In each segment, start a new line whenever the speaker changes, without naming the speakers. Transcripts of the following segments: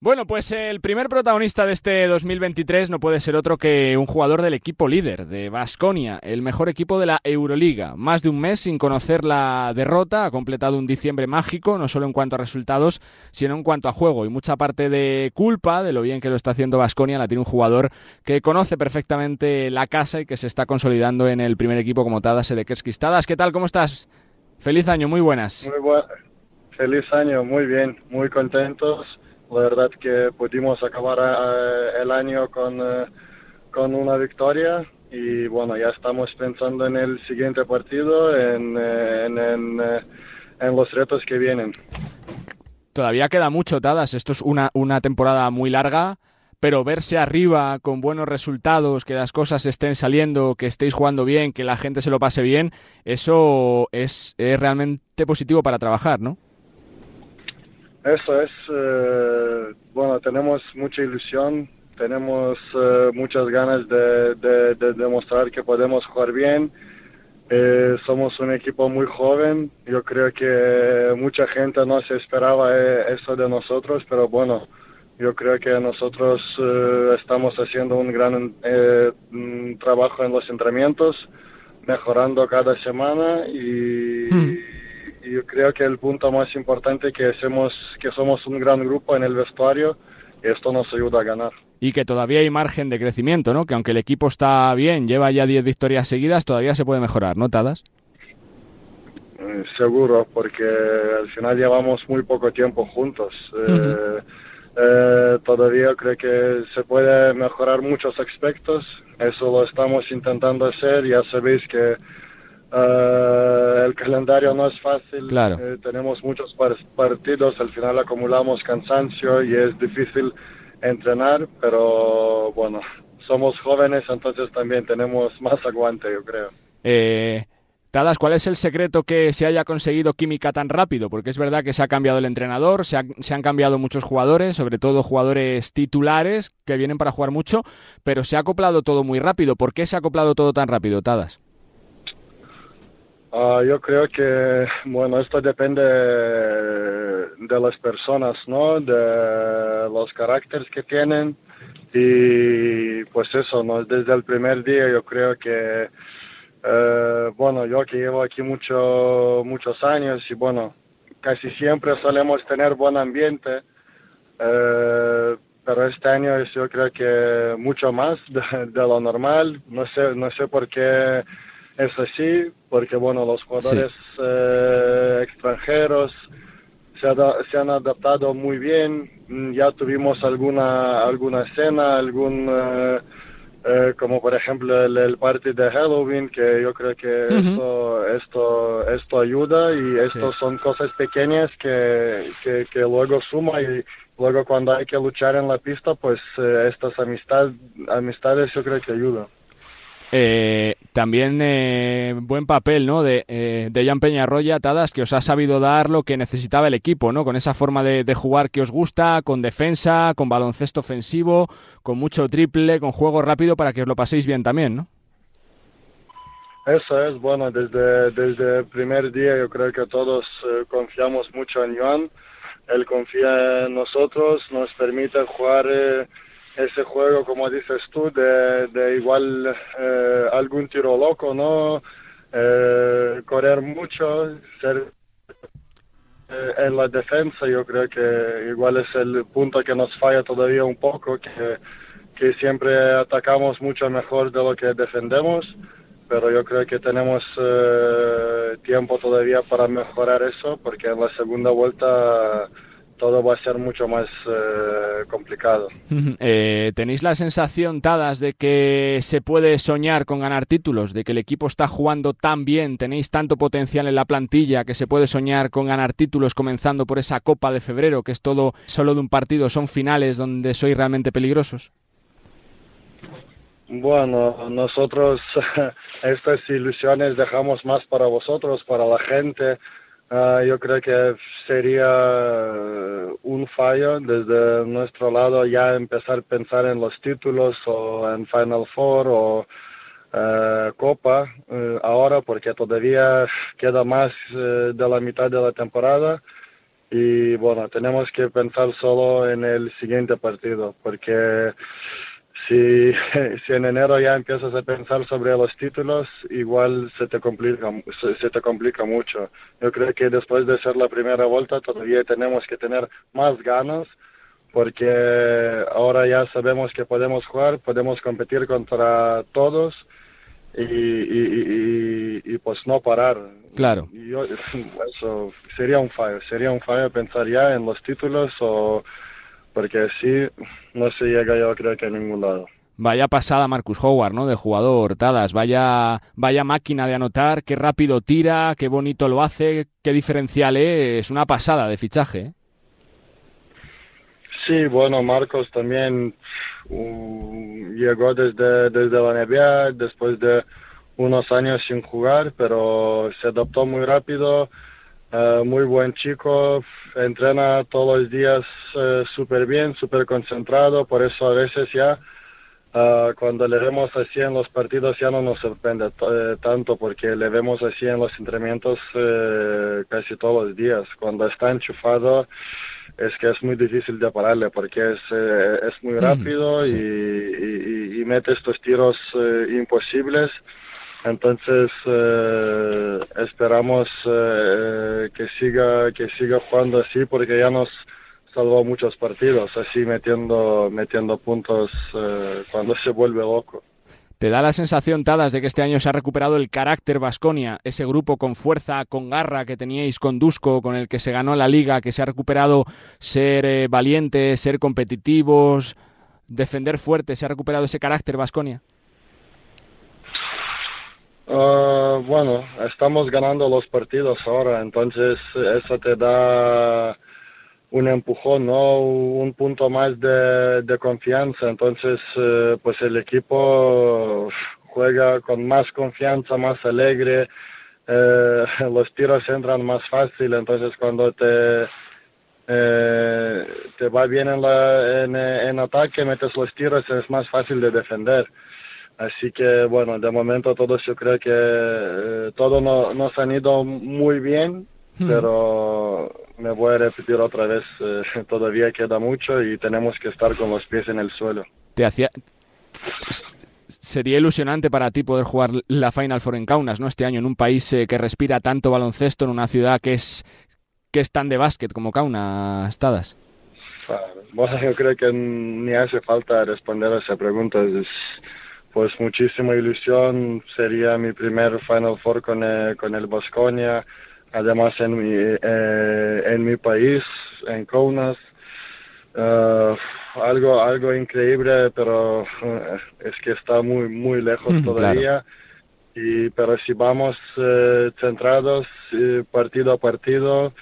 Bueno, pues el primer protagonista de este 2023 no puede ser otro que un jugador del equipo líder, de Basconia, el mejor equipo de la Euroliga. Más de un mes sin conocer la derrota, ha completado un diciembre mágico, no solo en cuanto a resultados, sino en cuanto a juego. Y mucha parte de culpa de lo bien que lo está haciendo Basconia la tiene un jugador que conoce perfectamente la casa y que se está consolidando en el primer equipo como Tadas Edekerskis. Tadas, ¿qué tal? ¿Cómo estás? Feliz año, muy buenas.
Muy buen... Feliz año, muy bien, muy contentos la verdad que pudimos acabar eh, el año con, eh, con una victoria y bueno, ya estamos pensando en el siguiente partido, en, eh, en, los retos que vienen.
Todavía queda mucho, Tadas. Esto es una, una temporada muy larga, pero verse arriba con buenos resultados, que las cosas estén saliendo, que estéis jugando bien, que la gente se lo pase bien, eso es, es realmente positivo para trabajar, ¿no?
Eso es, eh, bueno, tenemos mucha ilusión, tenemos eh, muchas ganas de, demostrar que podemos jugar bien. Eh, somos un equipo muy joven, yo creo que mucha gente no se esperaba eso de nosotros, pero bueno, yo creo que nosotros estamos haciendo un gran trabajo en los entrenamientos, mejorando cada semana y... Hmm yo creo que el punto más importante que, hacemos, que somos un gran grupo en el vestuario y esto nos ayuda a ganar.
Y que todavía hay margen de crecimiento, ¿no? Que aunque el equipo está bien, lleva ya 10 victorias seguidas, todavía se puede mejorar, ¿no, Tadas?
Eh, seguro, porque al final llevamos muy poco tiempo juntos. Eh, eh, todavía creo que se puede mejorar muchos aspectos. Eso lo estamos intentando hacer. Ya sabéis que Uh, el calendario no es fácil,
claro.
Eh, tenemos muchos partidos, al final acumulamos cansancio y es difícil entrenar, pero bueno, somos jóvenes, entonces también tenemos más aguante, yo creo.
Eh, Tadas, ¿cuál es el secreto que se haya conseguido química tan rápido? Porque es verdad que se ha cambiado el entrenador, se, se han cambiado muchos jugadores, sobre todo jugadores titulares que vienen para jugar mucho, pero se ha acoplado todo muy rápido. ¿Por qué se ha acoplado todo tan rápido, Tadas?
Uh, yo creo que, bueno, esto depende de las personas, ¿no? De los caracteres que tienen. Y pues eso, ¿no? Desde el primer día yo creo que, eh, bueno, yo que llevo aquí mucho, muchos años y bueno, casi siempre solemos tener buen ambiente. Eh, pero este año yo creo que mucho más de, de lo normal. No sé, no sé por qué es así, porque bueno, los jugadores eh, extranjeros se, han adaptado muy bien. Mm, ya tuvimos alguna alguna escena, algún eh, eh, como por ejemplo el, el, party de Halloween, que yo creo que esto, esto esto ayuda y esto son cosas pequeñas que, que, que luego suma y luego cuando hay que luchar en la pista, pues estas amistad, amistades yo creo que ayudan.
Eh, también eh, buen papel ¿no? de, eh, de Jan Peñarroya, atadas que os ha sabido dar lo que necesitaba el equipo, ¿no? con esa forma de, jugar que os gusta, con defensa, con baloncesto ofensivo, con mucho triple, con juego rápido para que os lo paséis bien también. ¿no?
Eso es, bueno, desde, desde el primer día yo creo que todos eh, confiamos mucho en Jan, él confía en nosotros, nos permite jugar ese juego, como dices tú, de, de igual eh, algún tiro loco, ¿no? Eh, correr mucho, ser eh, en la defensa, yo creo que igual es el punto que nos falla todavía un poco, que, que siempre atacamos mucho mejor de lo que defendemos, pero yo creo que tenemos tiempo todavía para mejorar eso, porque en la segunda vuelta todo va a ser mucho más eh, complicado.
Eh, ¿Tenéis la sensación, Tadas, de que se puede soñar con ganar títulos? ¿De que el equipo está jugando tan bien? ¿Tenéis tanto potencial en la plantilla que se puede soñar con ganar títulos comenzando por esa Copa de Febrero, que es todo solo de un partido, son finales donde sois realmente peligrosos?
Bueno, nosotros estas ilusiones dejamos más para vosotros, para la gente Uh, yo creo que sería un fallo desde nuestro lado ya empezar a pensar en los títulos o en Final Four o uh, Copa uh, ahora porque todavía queda más de la mitad de la temporada. Y bueno, tenemos que pensar solo en el siguiente partido, porque si, si en enero ya empiezas a pensar sobre los títulos, igual se te complica, se, te complica mucho. Yo creo que después de ser la primera vuelta todavía tenemos que tener más ganas, porque ahora ya sabemos que podemos jugar, podemos competir contra todos y, y, y, pues no parar.
Claro.
Yo, eso sería un fallo, sería un fallo pensar ya en los títulos o porque así no se llega yo creo que a ningún lado.
Vaya pasada Marcus Howard, ¿no? De jugador Tadas, vaya, vaya máquina de anotar, qué rápido tira, qué bonito lo hace, qué diferencial es, una pasada de fichaje. ¿eh?
Sí, bueno, Marcos también uh, llegó desde, desde la NBA, después de unos años sin jugar, pero se adaptó muy rápido, uh, muy buen chico, entrena todos los días uh, súper bien, súper concentrado, por eso a veces ya uh, cuando le vemos así en los partidos ya no nos sorprende eh, tanto porque le vemos así en los entrenamientos casi todos los días. Cuando está enchufado es que es muy difícil de pararle porque es, eh, es muy rápido y, y, y, mete estos tiros eh, imposibles. Entonces eh, esperamos que siga que siga jugando así porque ya nos salvó muchos partidos así metiendo metiendo puntos cuando se vuelve loco.
¿Te da la sensación, Tadas, de que este año se ha recuperado el carácter Vasconia, ese grupo con fuerza, con garra que teníais con Dusko, con el que se ganó la liga, que se ha recuperado ser eh, valientes, ser competitivos, defender fuerte, se ha recuperado ese carácter Vasconia?
Ah, bueno, estamos ganando los partidos ahora, entonces eso te da un empujón, ¿no? Un punto más de, confianza. Entonces, eh, pues el equipo juega con más confianza, más alegre, eh, los tiros entran más fácil. Entonces, cuando te, eh, va bien en, la, en ataque, metes los tiros, es más fácil de defender. Así que, bueno, de momento todos yo creo que eh, todo no, nos han ido muy bien Hmm. pero me voy a repetir otra vez, eh, todavía queda mucho y tenemos que estar con los pies en el suelo.
Te hacía... Sería ilusionante para ti poder jugar la Final Four en Kaunas, ¿no? Este año en un país eh, que respira tanto baloncesto, en una ciudad que es que es tan de básquet como Kaunas, Estadas.
Bueno, yo creo que ni hace falta responder a esa pregunta. Es, pues muchísima ilusión. Sería mi primer Final Four con, eh, con el Bosconia además en mi, eh, en mi país, en Kaunas. Uh, algo algo increíble pero uh, es que está muy muy lejos todavía y pero si vamos uh, centrados partido a partido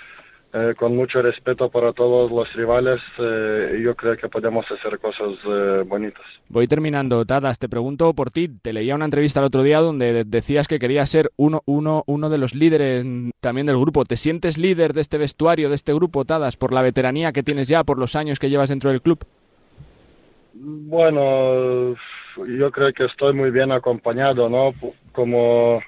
eh, con mucho respeto para todos los rivales, eh, yo creo que podemos hacer cosas eh, bonitas.
Voy terminando, Tadas. Te pregunto por ti. Te leía una entrevista el otro día donde decías que querías ser uno, uno, uno de los líderes también del grupo. ¿Te sientes líder de este vestuario, de este grupo, Tadas, por la veteranía que tienes ya, por los años que llevas dentro del club?
Bueno, yo creo que estoy muy bien acompañado, ¿no? Como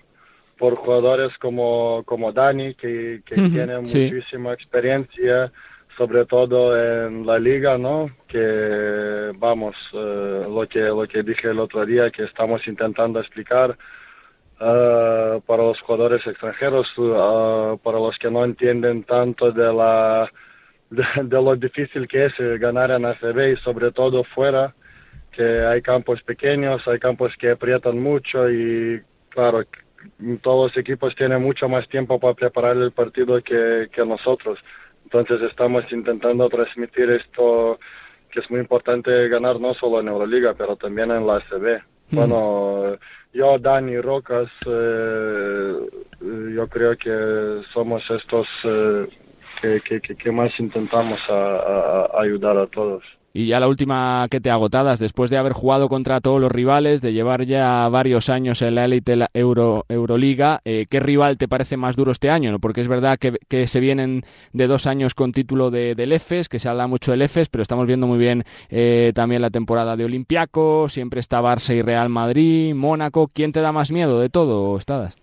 por jugadores como, como Dani, que, que tiene muchísima experiencia, sobre todo en la liga, ¿no? Que, vamos, eh, lo, que, lo que dije el otro día, que estamos intentando explicar uh, para los jugadores extranjeros, uh, para los que no entienden tanto de, la, de, de, lo difícil que es ganar en ACB y sobre todo fuera, que hay campos pequeños, hay campos que aprietan mucho y, claro, todos los equipos tienen mucho más tiempo para preparar el partido que, que nosotros. Entonces estamos intentando transmitir esto que es muy importante ganar no solo en Euroliga, pero también en la ACB. Bueno, yo, Dani Rocas, eh, yo creo que somos estos eh, que, que, que, más intentamos a, a ayudar a todos.
Y ya la última que te agotadas, después de haber jugado contra todos los rivales, de llevar ya varios años en la élite Euro, Euroliga, eh, ¿qué rival te parece más duro este año? Porque es verdad que, que, se vienen de dos años con título de, del EFES, que se habla mucho del EFES, pero estamos viendo muy bien eh, también la temporada de Olimpiaco, siempre está Barça y Real Madrid, Mónaco. ¿Quién te da más miedo de todo, Estadas?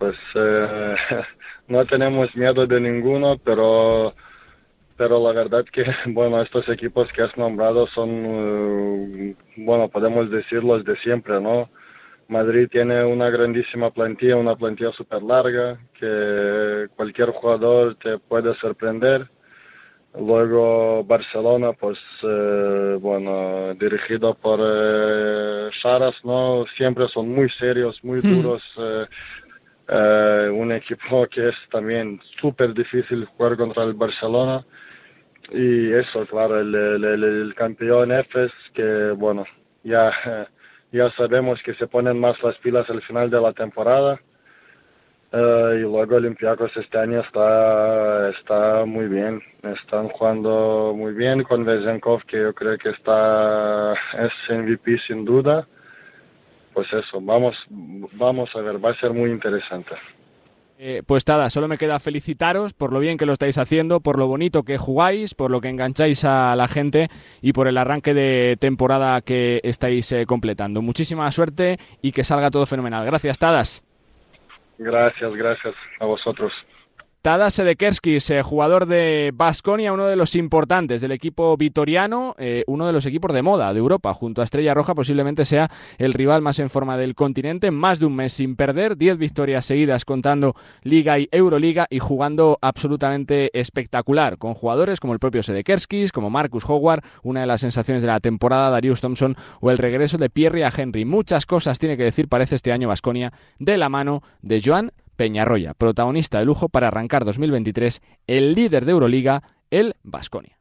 Pues eh, no tenemos miedo de ninguno, pero pero la verdad que, bueno, estos equipos que has nombrado son, eh, bueno, podemos decir los de siempre, ¿no? Madrid tiene una grandísima plantilla, una plantilla súper larga, que cualquier jugador te puede sorprender. Luego Barcelona, pues, eh, bueno, dirigido por eh, Charas, ¿no? Siempre son muy serios, muy duros. Eh, un equipo que es también súper difícil jugar contra el Barcelona. Y eso, claro, el, el, campeón Efes, que bueno, ya, ya sabemos que se ponen más las pilas al final de la temporada. Uh, y luego Olympiacos este año está, está muy bien, están jugando muy bien con Vezenkov, que yo creo que está, es MVP sin duda. Pues eso, vamos, vamos a ver, va a ser muy interesante.
Eh, pues nada, solo me queda felicitaros por lo bien que lo estáis haciendo, por lo bonito que jugáis, por lo que engancháis a la gente y por el arranque de temporada que estáis eh, completando. Muchísima suerte y que salga todo fenomenal. Gracias, Tadas.
Gracias, gracias a vosotros.
Tadas Sedekerskis, eh, jugador de Basconia, uno de los importantes del equipo vitoriano, eh, uno de los equipos de moda de Europa, junto a Estrella Roja, posiblemente sea el rival más en forma del continente, más de un mes sin perder, 10 victorias seguidas contando Liga y Euroliga y jugando absolutamente espectacular, con jugadores como el propio Sedekerskis, como Marcus Howard, una de las sensaciones de la temporada, Darius Thompson o el regreso de Pierre a Henry. Muchas cosas tiene que decir, parece este año Basconia, de la mano de Joan Peñarroya, protagonista de lujo para arrancar 2023, el líder de Euroliga, el Basconia.